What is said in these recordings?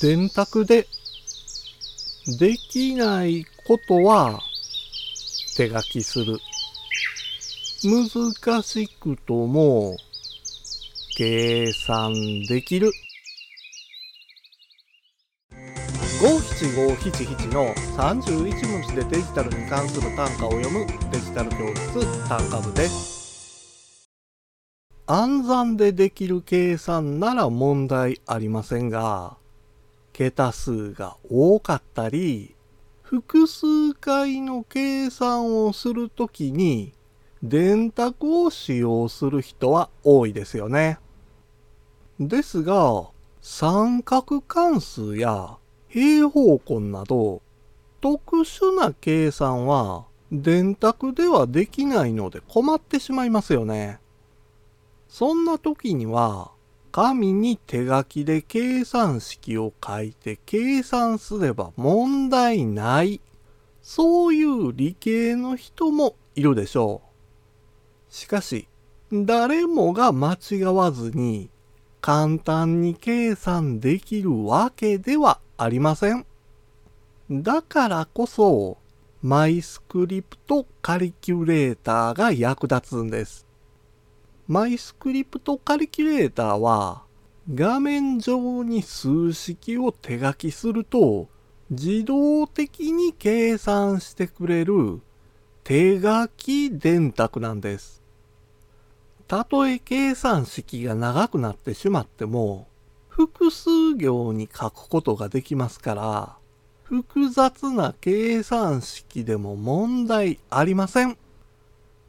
電卓でできないことは手書きする。難しくとも計算できる。五七五七七の31文字でデジタルに関する単価を読むデジタル教室単価部です。暗算でできる計算なら問題ありませんが、桁数が多かったり、複数回の計算をするときに電卓を使用する人は多いですよね。ですが、三角関数や平方根など特殊な計算は電卓ではできないので困ってしまいますよね。そんな時には紙に手書きで計算式を書いて計算すれば問題ない。そういう理系の人もいるでしょう。しかし、誰もが間違わずに簡単に計算できるわけではありません。だからこそ、マイスクリプトカリキュレーターが役立つんです。マイスクリプトカリキュレーターは画面上に数式を手書きすると自動的に計算してくれる手書き電卓なんです。たとえ計算式が長くなってしまっても複数行に書くことができますから複雑な計算式でも問題ありません。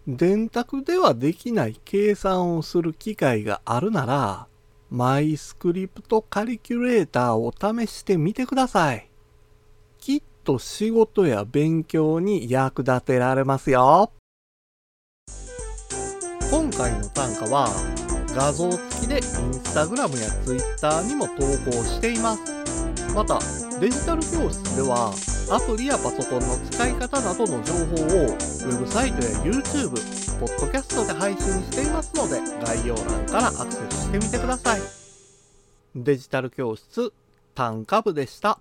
電卓ではできない計算をする機会があるなら、マイスクリプトカリキュレーターを試してみてください。きっと仕事や勉強に役立てられますよ。今回の単価は画像付きでインスタグラムやツイッターにも投稿しています。また、デジタル教室ではアプリやパソコンの使い方などの情報をウェブサイトや YouTube、ポッドキャストで配信していますので概要欄からアクセスしてみてください。デジタル教室、単価部でした。